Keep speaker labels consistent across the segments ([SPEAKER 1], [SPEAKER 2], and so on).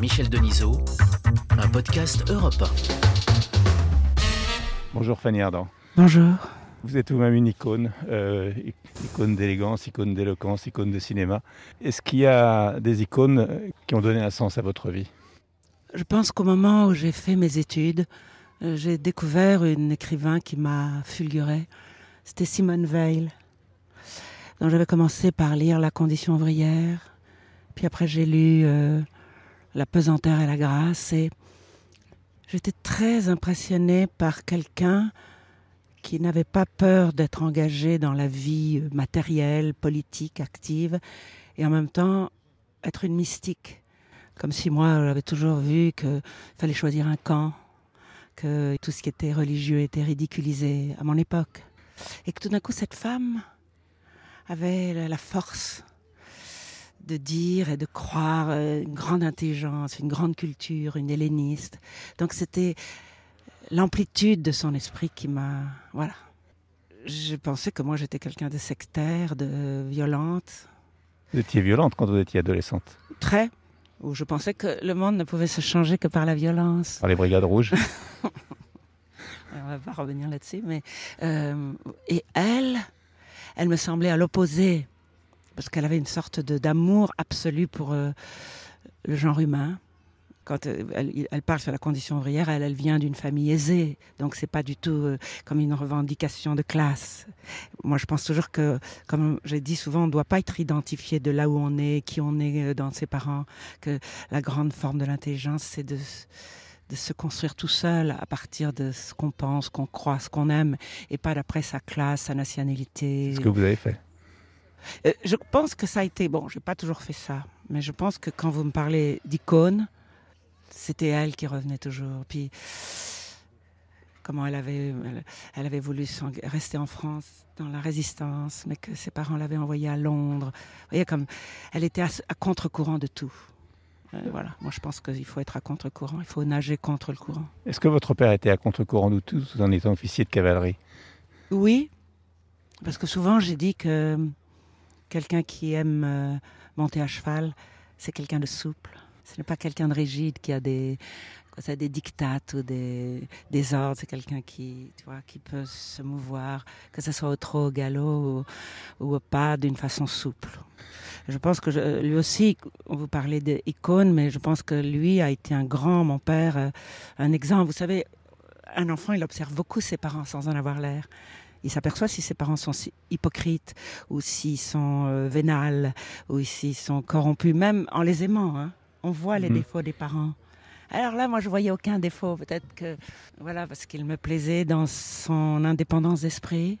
[SPEAKER 1] Michel Denisot, un podcast Europe 1.
[SPEAKER 2] Bonjour Fanny Ardant.
[SPEAKER 3] Bonjour.
[SPEAKER 2] Vous êtes vous-même une icône, euh, icône d'élégance, icône d'éloquence, icône de cinéma. Est-ce qu'il y a des icônes qui ont donné un sens à votre vie?
[SPEAKER 3] Je pense qu'au moment où j'ai fait mes études, euh, j'ai découvert un écrivain qui m'a fulguré. C'était Simone Veil. Donc j'avais commencé par lire La condition ouvrière, puis après j'ai lu euh, La pesanteur et la grâce, et j'étais très impressionnée par quelqu'un qui n'avait pas peur d'être engagé dans la vie matérielle, politique, active, et en même temps être une mystique. Comme si moi, j'avais toujours vu qu'il fallait choisir un camp, que tout ce qui était religieux était ridiculisé à mon époque. Et que tout d'un coup, cette femme avait la force de dire et de croire euh, une grande intelligence, une grande culture, une helléniste. Donc c'était l'amplitude de son esprit qui m'a... Voilà. Je pensais que moi j'étais quelqu'un de sectaire, de violente.
[SPEAKER 2] Vous étiez violente quand vous étiez adolescente
[SPEAKER 3] Très. Où je pensais que le monde ne pouvait se changer que par la violence.
[SPEAKER 2] Par les brigades rouges
[SPEAKER 3] On va pas revenir là-dessus, mais... Euh, et elle, elle me semblait à l'opposé, parce qu'elle avait une sorte d'amour absolu pour euh, le genre humain quand euh, elle, parle sur la condition ouvrière, elle, vient d'une famille aisée, donc c'est pas du tout euh, comme une revendication de classe. Moi, je pense toujours que, comme j'ai dit souvent, on ne doit pas être identifié de là où on est, qui on est dans ses parents, que la grande forme de l'intelligence, c'est de de se construire tout seul à partir de ce qu'on pense, qu'on croit, ce qu'on aime, et pas d'après sa classe, sa nationalité.
[SPEAKER 2] ce que vous avez fait.
[SPEAKER 3] Je pense que ça a été bon. J'ai pas toujours fait ça, mais je pense que quand vous me parlez d'icône, c'était elle qui revenait toujours. Puis comment elle avait, elle, avait voulu rester en France dans la résistance, mais que ses parents l'avaient envoyée à Londres. Vous voyez, comme elle était à, contre-courant de tout. Euh, voilà, moi je pense qu'il faut être à contre-courant, il faut nager contre le courant.
[SPEAKER 2] Est-ce que votre père était à contre-courant de tout en étant officier de cavalerie?
[SPEAKER 3] Oui, parce que souvent j'ai dit que quelqu'un qui aime euh, monter à cheval, c'est quelqu'un de souple. Ce n'est pas quelqu'un de rigide qui a des, ça, des dictates ou des, ordres. C'est quelqu'un qui, qui peut se mouvoir, que ce soit au trot, au galop ou, au pas, d'une façon souple. Je pense que lui aussi, vous parlait d'icône, mais je pense que lui a été un grand, mon père, euh, un exemple. Vous savez, un enfant, il observe beaucoup ses parents sans en avoir l'air. Il s'aperçoit si ses parents sont hypocrites ou s'ils sont euh, vénales ou s'ils sont corrompus, même en les aimant. Hein on voit les mhm. défauts des parents. Alors là, moi, je voyais aucun défaut. Peut-être que, voilà, parce qu'il me plaisait dans son indépendance d'esprit,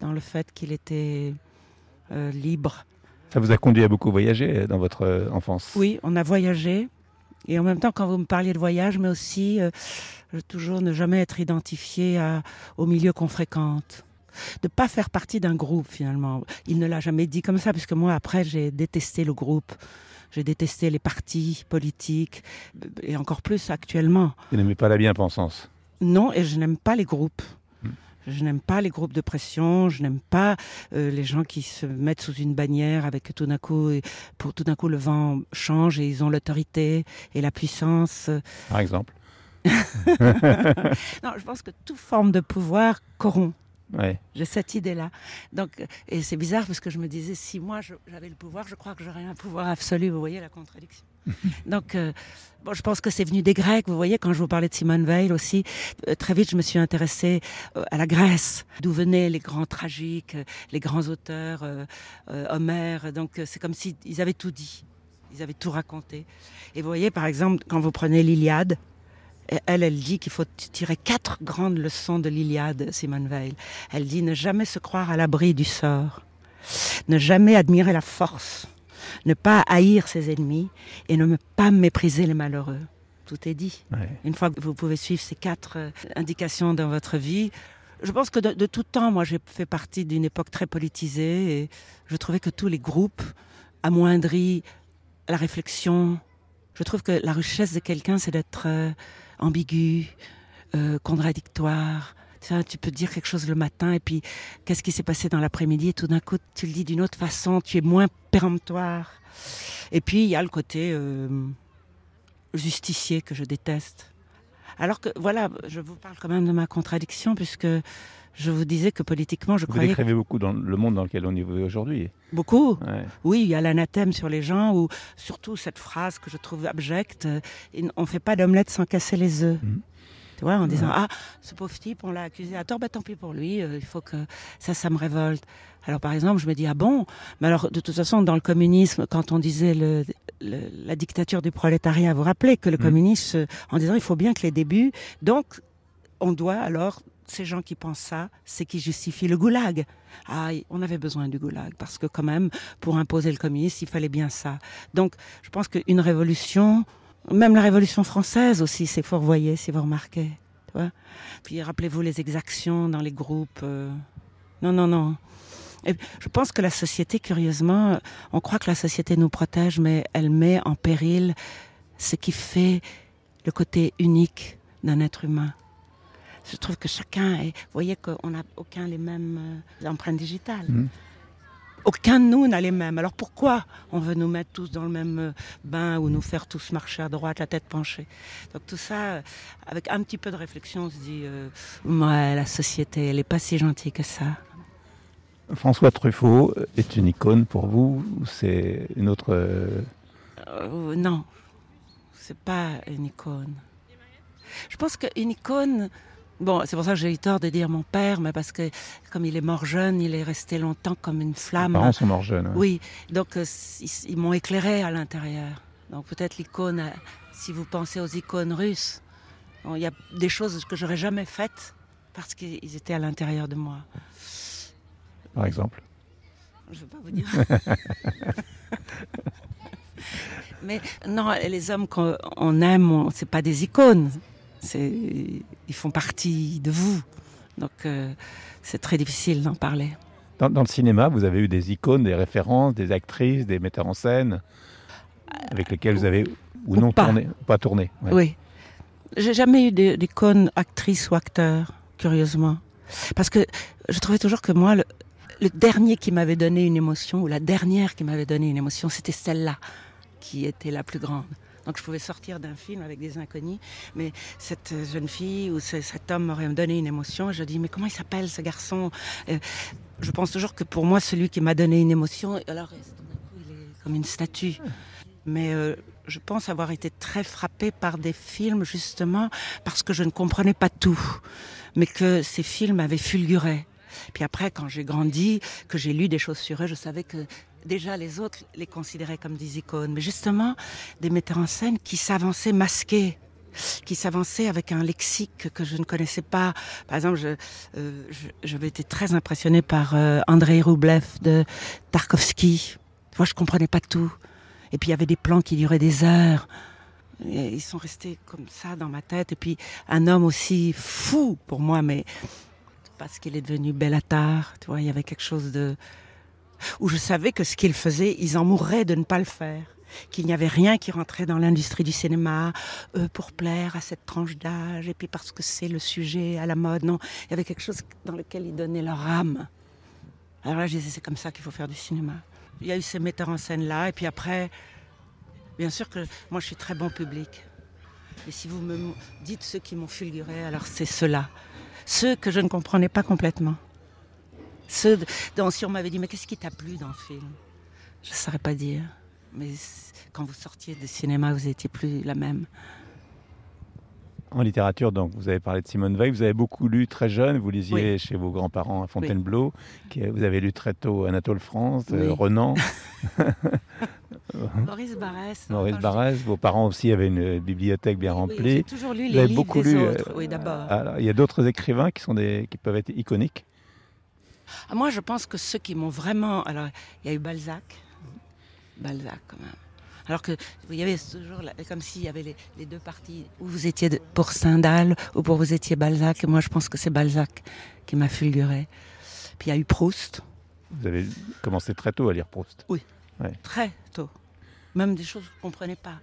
[SPEAKER 3] dans le fait qu'il était euh, libre.
[SPEAKER 2] Ça vous a conduit à beaucoup voyager euh, dans votre enfance?
[SPEAKER 3] Oui, on a voyagé. Et en même temps, quand vous me parliez de voyage, mais aussi toujours ne jamais être identifié au milieu qu'on fréquente de pas faire partie d'un groupe finalement. Il ne l'a jamais dit comme ça, puisque moi après j'ai détesté le groupe. J'ai détesté les partis politiques, et encore plus actuellement.
[SPEAKER 2] Vous n'aimez pas la bien-pensance?
[SPEAKER 3] Non, et je n'aime pas les groupes. Je n'aime pas les groupes de pression, je n'aime pas euh, les gens qui se mettent sous une bannière avec tout d'un coup, pour tout d'un coup le vent change et ils ont l'autorité et la puissance.
[SPEAKER 2] Par exemple.
[SPEAKER 3] non, je pense que toute forme de pouvoir corrompt. J'ai cette idée-là. Donc, et c'est bizarre parce que je me disais, si moi j'avais le pouvoir, je crois que j'aurais un pouvoir absolu. Vous voyez la contradiction. Donc, euh, bon, je pense que c'est venu des Grecs. Vous voyez, quand je vous parlais de Simone Veil aussi, euh, très vite, je me suis intéressée euh, à la Grèce, d'où venaient les grands tragiques, les grands auteurs, Homère. Donc, c'est comme s'ils avaient tout dit. Ils avaient tout raconté. Et vous voyez, par exemple, quand vous prenez l'Iliade, elle, elle dit qu'il faut tirer quatre grandes leçons de l'Iliade, Simone Veil. Elle dit ne jamais se croire à l'abri du sort, ne jamais admirer la force, ne pas haïr ses ennemis et ne pas mépriser les malheureux. Tout est dit. Une fois que vous pouvez suivre ces quatre euh, indications dans votre vie, je pense que de, de tout temps, moi j'ai fait partie d'une époque très politisée et je trouvais que tous les groupes amoindris la réflexion. Je trouve que la richesse de quelqu'un, c'est d'être euh, ambigu, euh, contradictoire. Tu, peux dire quelque chose le matin et puis qu'est-ce qui s'est passé dans l'après-midi? Et tout d'un coup tu le dis d'une autre façon, tu es moins péremptoire. Et puis il y a le côté euh, justicier que je déteste. Alors que, voilà, je vous parle quand même de ma contradiction, puisque je vous disais que politiquement, je
[SPEAKER 2] vous
[SPEAKER 3] croyais...
[SPEAKER 2] Vous décrivez beaucoup dans le monde dans lequel on est aujourd'hui.
[SPEAKER 3] Beaucoup Oui, il y a l'anathème sur les gens, ou surtout cette phrase que je trouve abjecte, euh, on ne fait pas d'omelette sans casser les œufs. Mhm. Tu vois, en disant, ah, ce pauvre type, on l'a accusé à tort, bah, tant pis pour lui, euh, il faut que... Ça, ça me révolte. Alors par exemple, je me dis, ah bon? Mais alors, de toute façon, dans le communisme, quand on disait le, la dictature du prolétariat, vous vous rappelez que le mhm. communisme, en disant, il faut bien que les débuts... Donc, on doit alors ces gens qui pensent ça, c'est qui justifient le goulag. Ah, on avait besoin du goulag parce que quand même, pour imposer le communisme, il fallait bien ça. Donc, je pense qu'une révolution, même la révolution française aussi, c'est fort voyez, si vous remarquez. Puis rappelez-vous les exactions dans les groupes. Euh. Non, non, non. Je pense que la société, curieusement, on croit que la société nous protège, mais elle met en péril ce qui fait le côté unique d'un être humain je trouve que chacun est. Vous voyez qu'on n'a aucun les mêmes euh, empreintes digitales. Mhm. Aucun de nous n'a les mêmes. Alors pourquoi on veut nous mettre tous dans le même euh, bain ou nous faire tous marcher à droite, la tête penchée? Donc tout ça, euh, avec un petit peu de réflexion, on se dit, ouais, la société, elle n'est pas si gentille que ça.
[SPEAKER 2] François Truffaut est une icône pour vous ou c'est une autre
[SPEAKER 3] euh, Non, c'est pas une icône. Je pense qu'une icône, Bon, c'est pour ça que j'ai eu tort de dire mon père, mais parce que comme il est mort jeune, il est resté longtemps comme une flamme.
[SPEAKER 2] Les parents sont morts jeunes.
[SPEAKER 3] Oui, donc euh, ils, m'ont éclairé à l'intérieur. Donc peut-être l'icône, euh, si vous pensez aux icônes russes, il y a des choses que j'aurais jamais faites parce qu'ils étaient à l'intérieur de moi.
[SPEAKER 2] Par exemple
[SPEAKER 3] Je ne veux pas vous dire. mais non, les hommes qu'on aime, ce n'est pas des icônes ils font partie de vous. Donc euh, c'est très difficile d'en parler.
[SPEAKER 2] Dans, le cinéma, vous avez eu des icônes, des références, des actrices, des metteurs en scène avec lesquels vous avez ou, non
[SPEAKER 3] pas.
[SPEAKER 2] tourné, pas tourné.
[SPEAKER 3] Oui, j'ai jamais eu d'icône actrice ou acteur, curieusement, parce que je trouvais toujours que moi le, le dernier qui m'avait donné une émotion ou la dernière qui m'avait donné une émotion, c'était celle-là qui était la plus grande. Donc je pouvais sortir d'un film avec des inconnus, mais cette jeune fille ou cet homme m'aurait donné une émotion. je dis, mais comment il s'appelle ce garçon? Euh, Je pense toujours que pour moi, celui qui m'a donné une émotion, alors il est comme une statue. Mais euh, je pense avoir été très frappée par des films justement parce que je ne comprenais pas tout, mais que ces films avaient fulguré. Puis après, quand j'ai grandi, que j'ai lu des choses sur eux, je savais que déjà les autres les considéraient comme des icônes, mais justement des metteurs en scène qui s'avançaient masqués qui s'avançaient avec un lexique que je ne connaissais pas. Par exemple, euh, j'avais été très impressionnée par euh, Andrei Roublev de Tarkovsky. Vois, je comprenais pas tout. Et puis il y avait des plans qui duraient des heures. Et ils sont restés comme ça dans ma tête. Et puis un homme aussi fou pour moi, mais parce qu'il est devenu Bellatar. Tu vois, il y avait quelque chose de où je savais que ce qu'ils faisaient, ils en mourraient de ne pas le faire qu'il n'y avait rien qui rentrait dans l'industrie du cinéma euh, pour plaire à cette tranche d'âge et puis parce que c'est le sujet à la mode. Non, il y avait quelque chose dans lequel ils donnaient leur âme. Alors là, je disais, c'est comme ça qu'il faut faire du cinéma. Il y a eu ces metteurs en scène là, et puis après, bien sûr que moi je suis très bon public. Et si vous me dites ceux qui m'ont fulguré, alors c'est ceux-là. Ceux que je ne comprenais pas complètement. Dont si on m'avait dit, mais qu'est-ce qui t'a plu dans le film? Je ne saurais pas dire. Mais quand vous sortiez du cinéma, vous n'étiez plus la même.
[SPEAKER 2] En littérature, donc, vous avez parlé de Simone Veil. Vous avez beaucoup lu très jeune. Vous lisiez chez vos grands-parents à Fontainebleau. Vous avez lu très tôt Anatole France, euh, Renan.
[SPEAKER 3] Maurice Barrès.
[SPEAKER 2] Maurice Barrès. Vos parents aussi avaient une bibliothèque bien remplie.
[SPEAKER 3] J'ai toujours lu les livres des autres. oui, d'abord.
[SPEAKER 2] il y a d'autres écrivains qui, sont des, qui peuvent être iconiques.
[SPEAKER 3] Ah, moi, je pense que ceux qui m'ont vraiment. Alors, il y a eu Balzac. Balzac, quand même. Alors que vous y avait toujours comme s'il y avait les, deux parties où vous étiez pour Stendhal ou pour vous étiez Balzac. Et moi, je pense que c'est Balzac qui m'a fulguré. Puis il y a eu Proust.
[SPEAKER 2] Vous avez commencé très tôt à lire Proust.
[SPEAKER 3] Oui, très tôt. Même des choses que je ne comprenais pas.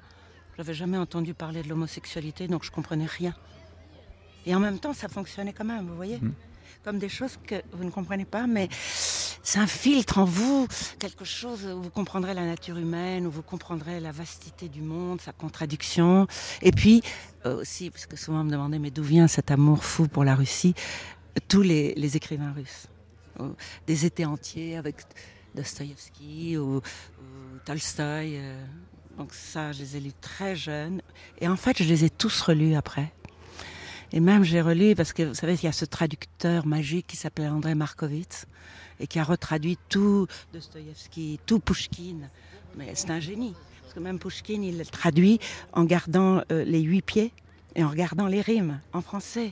[SPEAKER 3] Je n'avais jamais entendu parler de l'homosexualité, donc je comprenais rien. Et en même temps, ça fonctionnait quand même, vous voyez. Hmm comme des choses que vous ne comprenez pas, mais c'est un filtre en vous, quelque chose où vous comprendrez la nature humaine, où vous comprendrez la vastité du monde, sa contradiction. Et puis euh, aussi, parce que souvent on me demandait, mais d'où vient cet amour fou pour la Russie? Tous les, écrivains russes, des étés entiers avec Dostoïevski ou, Tolstoï. Euh, donc ça, je les ai lus très jeunes. Et en fait, je les ai tous relus après. Et même j'ai relu, parce que vous savez, il y a ce traducteur magique qui s'appelle André Markovitz, et qui a retraduit tout Dostoïevski, tout Pushkin. Mais c'est un génie. Parce que même Pushkin, il le traduit en gardant euh, les huit pieds et en regardant les rimes en français.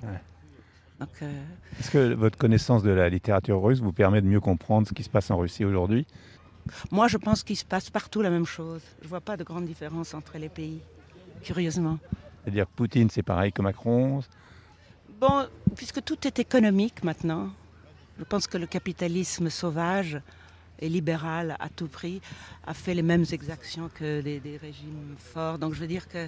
[SPEAKER 2] Euh, Est-ce que votre connaissance de la littérature russe vous permet de mieux comprendre ce qui se passe en Russie aujourd'hui?
[SPEAKER 3] Moi, je pense qu'il se passe partout la même chose. Je ne vois pas de grande différence entre les pays, curieusement.
[SPEAKER 2] C'est-à-dire que Poutine, c'est pareil que Macron
[SPEAKER 3] Bon, puisque tout est économique maintenant, je pense que le capitalisme sauvage et libéral à tout prix a fait les mêmes exactions que des, régimes forts. Donc je veux dire que euh,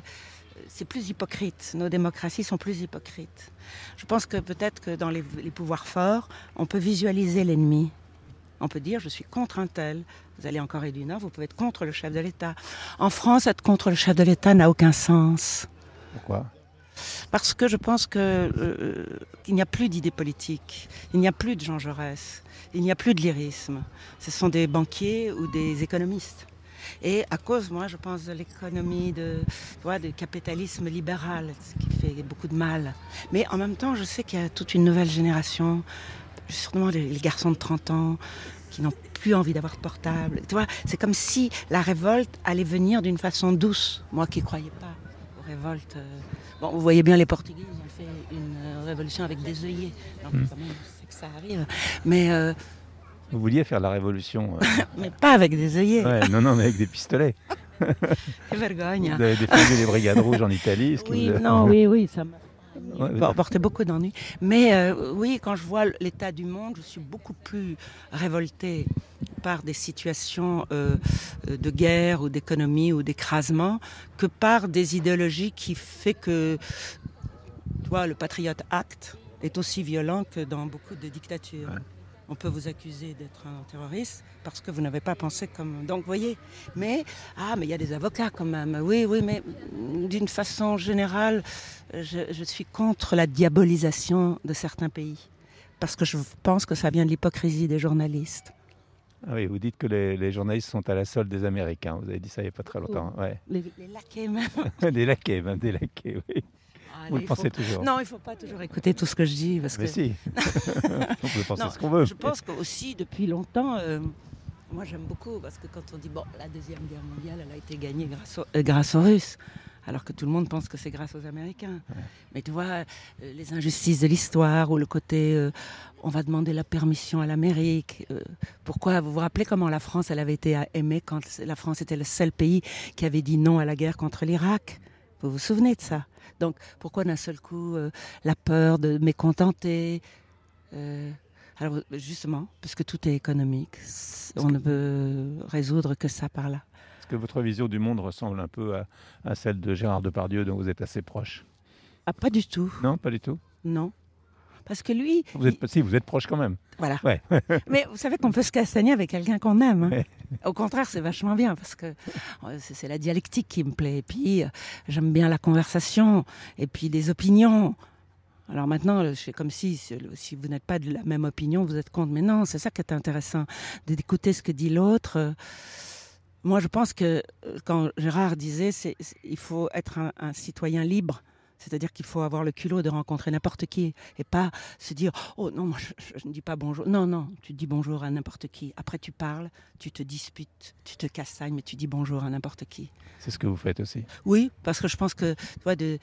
[SPEAKER 3] c'est plus hypocrite. Nos démocraties sont plus hypocrites. Je pense que peut-être que dans les, pouvoirs forts, on peut visualiser l'ennemi. On peut dire, je suis contre un tel. Vous allez en Corée du Nord, vous pouvez être contre le chef de l'État. En France, être contre le chef de l'État n'a aucun sens.
[SPEAKER 2] Pourquoi?
[SPEAKER 3] Parce que je pense qu'il euh, n'y a plus d'idées politiques, il n'y a plus de Jean Jaurès, il n'y a plus de lyrisme. Ce sont des banquiers ou des économistes. Et à cause, moi, je pense de l'économie, de, du capitalisme libéral, ce qui fait beaucoup de mal. Mais en même temps, je sais qu'il y a toute une nouvelle génération, surtout les, garçons de 30 ans, qui n'ont plus envie d'avoir de portable. Vois, c'est comme si la révolte allait venir d'une façon douce. Moi qui ne croyais pas aux révoltes. Euh, Bon, vous voyez bien, les Portugais, ils ont fait une euh, révolution avec des œillets. Hmm. quand même, c'est que ça arrive? Mais. Euh,
[SPEAKER 2] vous vouliez faire la révolution
[SPEAKER 3] euh, Mais pas avec des œillets.
[SPEAKER 2] non, non, mais avec des pistolets.
[SPEAKER 3] vergogne.
[SPEAKER 2] Vous avez défendu les brigades rouges en Italie.
[SPEAKER 3] oui, non, oui, oui, ça m'a porté beaucoup d'ennuis. Mais oui, quand je vois l'état du monde, je suis beaucoup plus révoltée par des situations euh, de guerre ou d'économie ou d'écrasement que par des idéologies qui fait que toi, le Patriot Act est aussi violent que dans beaucoup de dictatures. On peut vous accuser d'être un terroriste parce que vous n'avez pas pensé comme. Donc, vous voyez. Mais, ah, mais il y a des avocats quand même. Oui, oui, mais d'une façon générale, je suis contre la diabolisation de certains pays. Parce que je pense que ça vient de l'hypocrisie des journalistes.
[SPEAKER 2] Ah oui, vous dites que les, journalistes sont à la solde des Américains. Vous avez dit ça il n'y a pas très longtemps. Ouais.
[SPEAKER 3] Les, laquais même.
[SPEAKER 2] les laquais, même des laquais, oui. Ah, vous le pensez toujours
[SPEAKER 3] Non, il ne faut pas toujours écouter tout ce que je dis. Parce
[SPEAKER 2] Mais
[SPEAKER 3] que...
[SPEAKER 2] si, on peut penser ce qu'on veut.
[SPEAKER 3] Je pense qu'aussi, depuis longtemps, euh, moi j'aime beaucoup, parce que quand on dit, bon, la Deuxième Guerre mondiale, elle a été gagnée grâce, euh, grâce aux Russes alors que tout le monde pense que c'est grâce aux Américains. Mais tu vois, euh, les injustices de l'histoire ou le côté euh, on va demander la permission à l'Amérique. Euh, pourquoi Vous vous rappelez comment la France, elle avait été aimée quand la France était le seul pays qui avait dit non à la guerre contre l'Irak? Vous vous souvenez de ça? Donc pourquoi d'un seul coup la peur de mécontenter alors justement, parce que tout est économique, on ne peut résoudre que ça par là
[SPEAKER 2] que votre vision du monde ressemble un peu à, celle de Gérard Depardieu, dont vous êtes assez proche
[SPEAKER 3] ah, Pas du tout.
[SPEAKER 2] Non, pas du tout
[SPEAKER 3] Non. Parce que lui.
[SPEAKER 2] Vous êtes, Si, vous êtes proche quand même.
[SPEAKER 3] Voilà. Ouais. Mais vous savez qu'on peut se castagner avec quelqu'un qu'on aime. Hein. Au contraire, c'est vachement bien parce que euh, c'est la dialectique qui me plaît. Et puis, euh, j'aime bien la conversation et puis des opinions. Alors maintenant, c'est comme si, si vous n'êtes pas de la même opinion, vous êtes contre. Mais non, c'est ça qui est intéressant, d'écouter ce que dit l'autre. Moi, je pense que euh, quand Gérard disait, c'est, il faut être un, citoyen libre. C'est-à-dire qu'il faut avoir le culot de rencontrer n'importe qui et pas se dire Oh non, moi je, ne dis pas bonjour. Non, non, tu dis bonjour à n'importe qui. Après, tu parles, tu te disputes, tu te castagnes, mais tu dis bonjour à n'importe qui.
[SPEAKER 2] C'est ce que vous faites aussi
[SPEAKER 3] Oui, parce que je pense que de,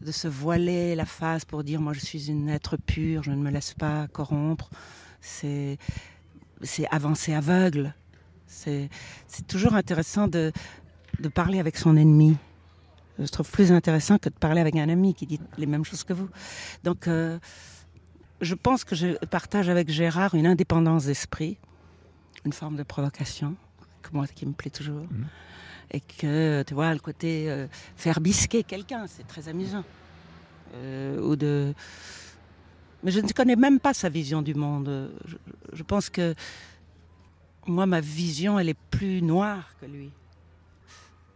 [SPEAKER 3] de se voiler la face pour dire Moi je suis une être pure, je ne me laisse pas corrompre, c'est, c'est avancer aveugle. C'est toujours intéressant de, parler avec son ennemi. Je trouve plus intéressant que de parler avec un ami qui dit les mêmes choses que vous. Donc, euh, je pense que je partage avec Gérard une indépendance d'esprit, une forme de provocation, que moi, qui me plaît toujours. Mhm. Et que, tu vois, le côté euh, faire bisquer quelqu'un, c'est très amusant. Euh, ou de... Mais je ne connais même pas sa vision du monde. je pense que moi, ma vision, elle est plus noire que lui.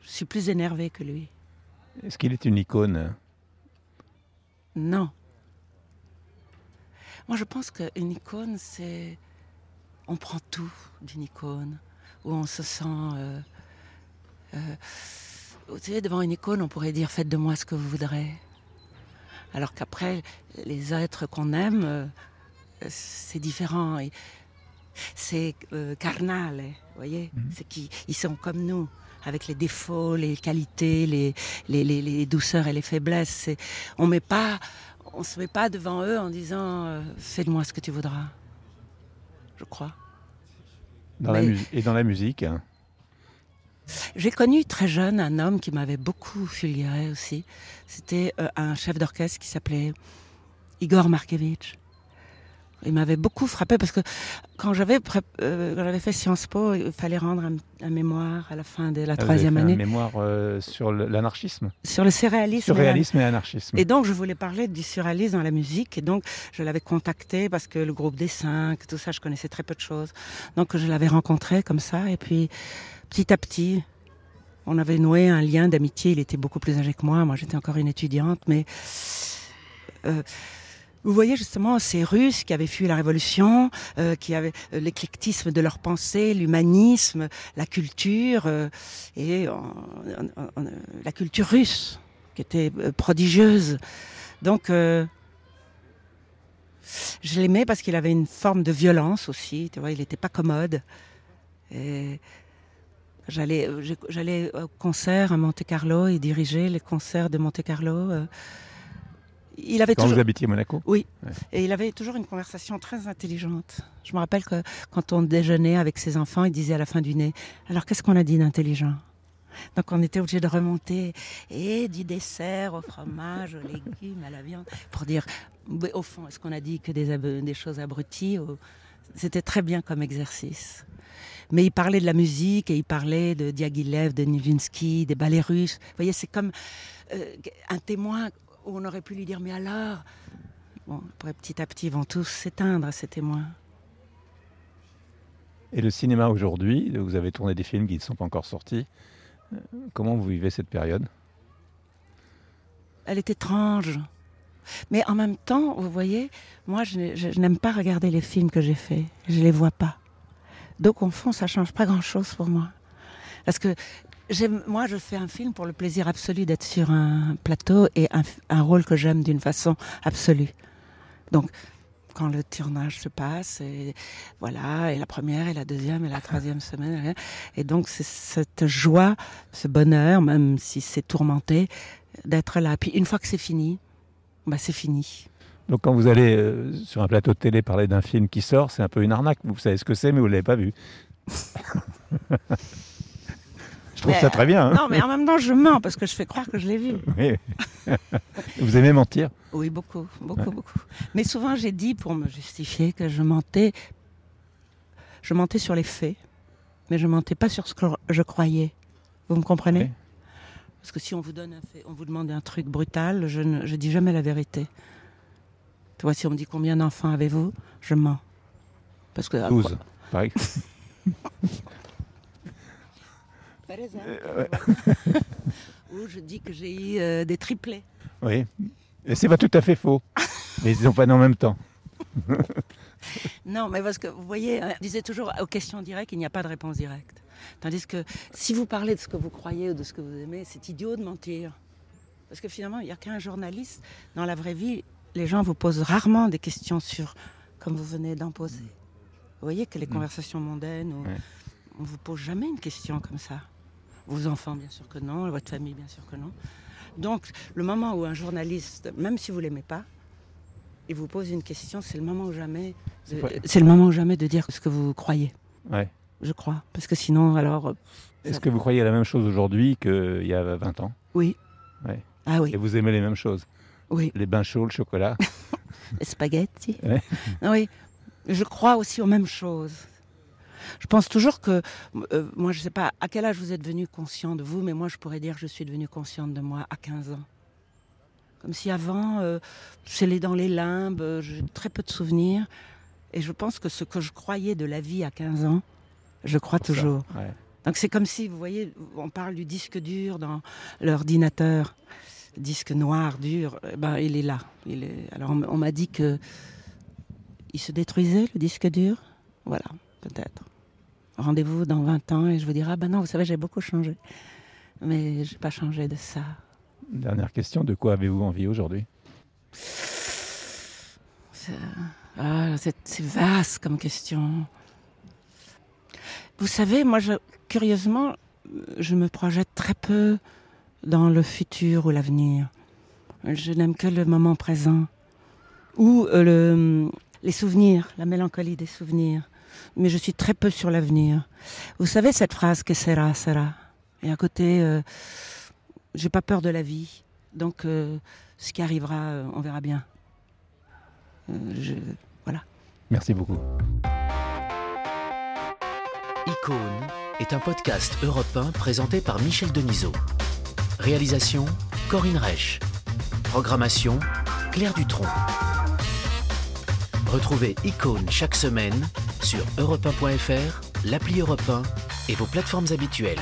[SPEAKER 3] Je suis plus énervée que lui.
[SPEAKER 2] Est-ce qu'il est une icône?
[SPEAKER 3] Non. Moi, je pense qu'une icône, c'est. On prend tout d'une icône, où on se sent. Euh, euh, vous savez, devant une icône, on pourrait dire Faites de moi ce que vous voudrez. Alors qu'après, les êtres qu'on aime, euh, c'est différent. C'est carnal, vous voyez? Mhm. C'est qu'ils sont comme nous avec les défauts, les qualités, les, les, les, douceurs et les faiblesses. On met pas, on se met pas devant eux en disant euh, fais-moi ce que tu voudras. Je crois.
[SPEAKER 2] Dans la et dans la musique hein.
[SPEAKER 3] J'ai connu très jeune un homme qui m'avait beaucoup fulguré aussi. C'était euh, un chef d'orchestre qui s'appelait Igor Markevitch. Il m'avait beaucoup frappé parce que quand j'avais euh, fait Sciences Po, il fallait rendre un, mémoire à la fin de la ah, troisième année. Un
[SPEAKER 2] mémoire euh, sur l'anarchisme.
[SPEAKER 3] Sur le surréalisme.
[SPEAKER 2] Surréalisme et, anarchisme.
[SPEAKER 3] Et donc je voulais parler du surréalisme dans la musique et donc je l'avais contacté parce que le groupe des cinq, tout ça, je connaissais très peu de choses. Donc je l'avais rencontré comme ça et puis petit à petit, on avait noué un lien d'amitié. Il était beaucoup plus âgé que moi. Moi, j'étais encore une étudiante, mais euh, vous voyez justement ces Russes qui avaient fui la révolution, euh, qui avaient euh, l'éclectisme de leur pensée, l'humanisme, la culture euh, et la culture russe qui était prodigieuse. Donc je l'aimais parce qu'il avait une forme de violence aussi. Tu vois, il n'était pas commode. j'allais, j'allais au concert à Monte Carlo. Il dirigeait les concerts de Monte Carlo
[SPEAKER 2] il avait quand vous habitiez Monaco
[SPEAKER 3] Oui. Et il avait toujours une conversation très intelligente. Je me rappelle que quand on déjeunait avec ses enfants, il disait à la fin du nez Alors qu'est-ce qu'on a dit d'intelligent? Donc on était obligé de remonter et du dessert au fromage, aux légumes, à la viande, pour dire, au fond, est-ce qu'on a dit que des, des choses abruties C'était très bien comme exercice. Mais il parlait de la musique et il parlait de Diaghilev, de Nijinsky, des ballets russes. Vous voyez, c'est comme euh, un témoin on aurait pu lui dire Mais alors? Bon, après, petit à petit, ils vont tous s'éteindre, ces témoins.
[SPEAKER 2] Et le cinéma aujourd'hui, vous avez tourné des films qui ne sont pas encore sortis. Euh, comment vous vivez cette période?
[SPEAKER 3] Elle est étrange. Mais en même temps, vous voyez, moi, je, je n'aime pas regarder les films que j'ai faits. Je ne les vois pas. Donc, au fond, ça change pas grand-chose pour moi. Parce que moi, je fais un film pour le plaisir absolu d'être sur un plateau et un, rôle que j'aime d'une façon absolue. Donc, quand le tournage se passe, et voilà, et la première, et la deuxième, et la troisième semaine, et donc c'est cette joie, ce bonheur, même si c'est tourmenté, d'être là. Puis une fois que c'est fini, bah c'est fini.
[SPEAKER 2] Donc quand vous allez euh, sur un plateau de télé parler d'un film qui sort, c'est un peu une arnaque. Vous savez ce que c'est, mais vous ne l'avez pas vu. Je trouve ça très bien.
[SPEAKER 3] Hein. non, mais en même temps, je mens parce que je fais croire que je l'ai vu.
[SPEAKER 2] Vous aimez mentir?
[SPEAKER 3] Oui, beaucoup, beaucoup, beaucoup. Mais souvent, j'ai dit pour me justifier que je mentais. Je mentais sur les faits, mais je mentais pas sur ce que je croyais. Vous me comprenez? Parce que si on vous donne un fait, on vous demande un truc brutal, je ne je dis jamais la vérité. Tu vois, si on me dit combien d'enfants avez-vous, je mens.
[SPEAKER 2] Parce que 12,
[SPEAKER 3] Euh, Ou je dis que j'ai eu euh, des triplés.
[SPEAKER 2] Oui, et c'est pas tout à fait faux. mais ils n'ont pas en même temps.
[SPEAKER 3] non, mais parce que vous voyez, on hein, disait toujours aux questions directes, il n'y a pas de réponse directe. Tandis que si vous parlez de ce que vous croyez ou de ce que vous aimez, c'est idiot de mentir. Parce que finalement, il n'y a qu'un journaliste. Dans la vraie vie, les gens vous posent rarement des questions sur, comme vous venez d'en poser. Vous voyez que les mm. conversations mondaines, on ne vous pose jamais une question comme ça. Vos enfants, bien sûr que non. Votre famille, bien sûr que non. Donc, le moment où un journaliste, même si vous l'aimez pas, il vous pose une question, c'est le moment ou jamais. C'est le moment ou jamais de dire ce que vous croyez.
[SPEAKER 2] Ouais.
[SPEAKER 3] Je crois, parce que sinon, alors.
[SPEAKER 2] Est-ce que vous croyez la même chose aujourd'hui qu'il y a 20 ans?
[SPEAKER 3] Oui.
[SPEAKER 2] Ouais.
[SPEAKER 3] Ah oui.
[SPEAKER 2] Et vous aimez les mêmes choses?
[SPEAKER 3] Oui.
[SPEAKER 2] Les bains chauds, le chocolat?
[SPEAKER 3] les spaghettis. Ouais. Oui. Je crois aussi aux mêmes choses. Je pense toujours que, euh, moi je ne sais pas à quel âge vous êtes devenu conscient de vous, mais moi je pourrais dire que je suis devenue consciente de moi à 15 ans. Comme si avant, euh, les dans les limbes, euh, j'ai très peu de souvenirs. Et je pense que ce que je croyais de la vie à 15 ans, Je crois toujours. Donc c'est comme si, vous voyez, on parle du disque dur dans l'ordinateur, disque noir, dur, eh ben, il est là. Il est... Alors on, m'a dit que il se détruisait, le disque dur? Voilà, peut-être. Rendez-vous dans 20 ans et je vous dirai, ah ben non, vous savez, j'ai beaucoup changé. Mais je n'ai pas changé de ça.
[SPEAKER 2] Dernière question, de quoi avez-vous envie aujourd'hui?
[SPEAKER 3] Ah, c'est vaste comme question. Vous savez, moi, je, curieusement, je me projette très peu dans le futur ou l'avenir. Je n'aime que le moment présent ou euh, le, les souvenirs, la mélancolie des souvenirs. Mais je suis très peu sur l'avenir. Vous savez cette phrase que sera, sera. Et à côté, euh, j'ai pas peur de la vie. Donc, euh, ce qui arrivera, on verra bien. je, voilà.
[SPEAKER 2] Merci beaucoup.
[SPEAKER 1] Icône est un podcast européen présenté par Michel Denisot. Réalisation Corinne Reich. Programmation Claire Dutronc. Retrouvez Icône chaque semaine sur europe l'appli Europe et vos plateformes habituelles.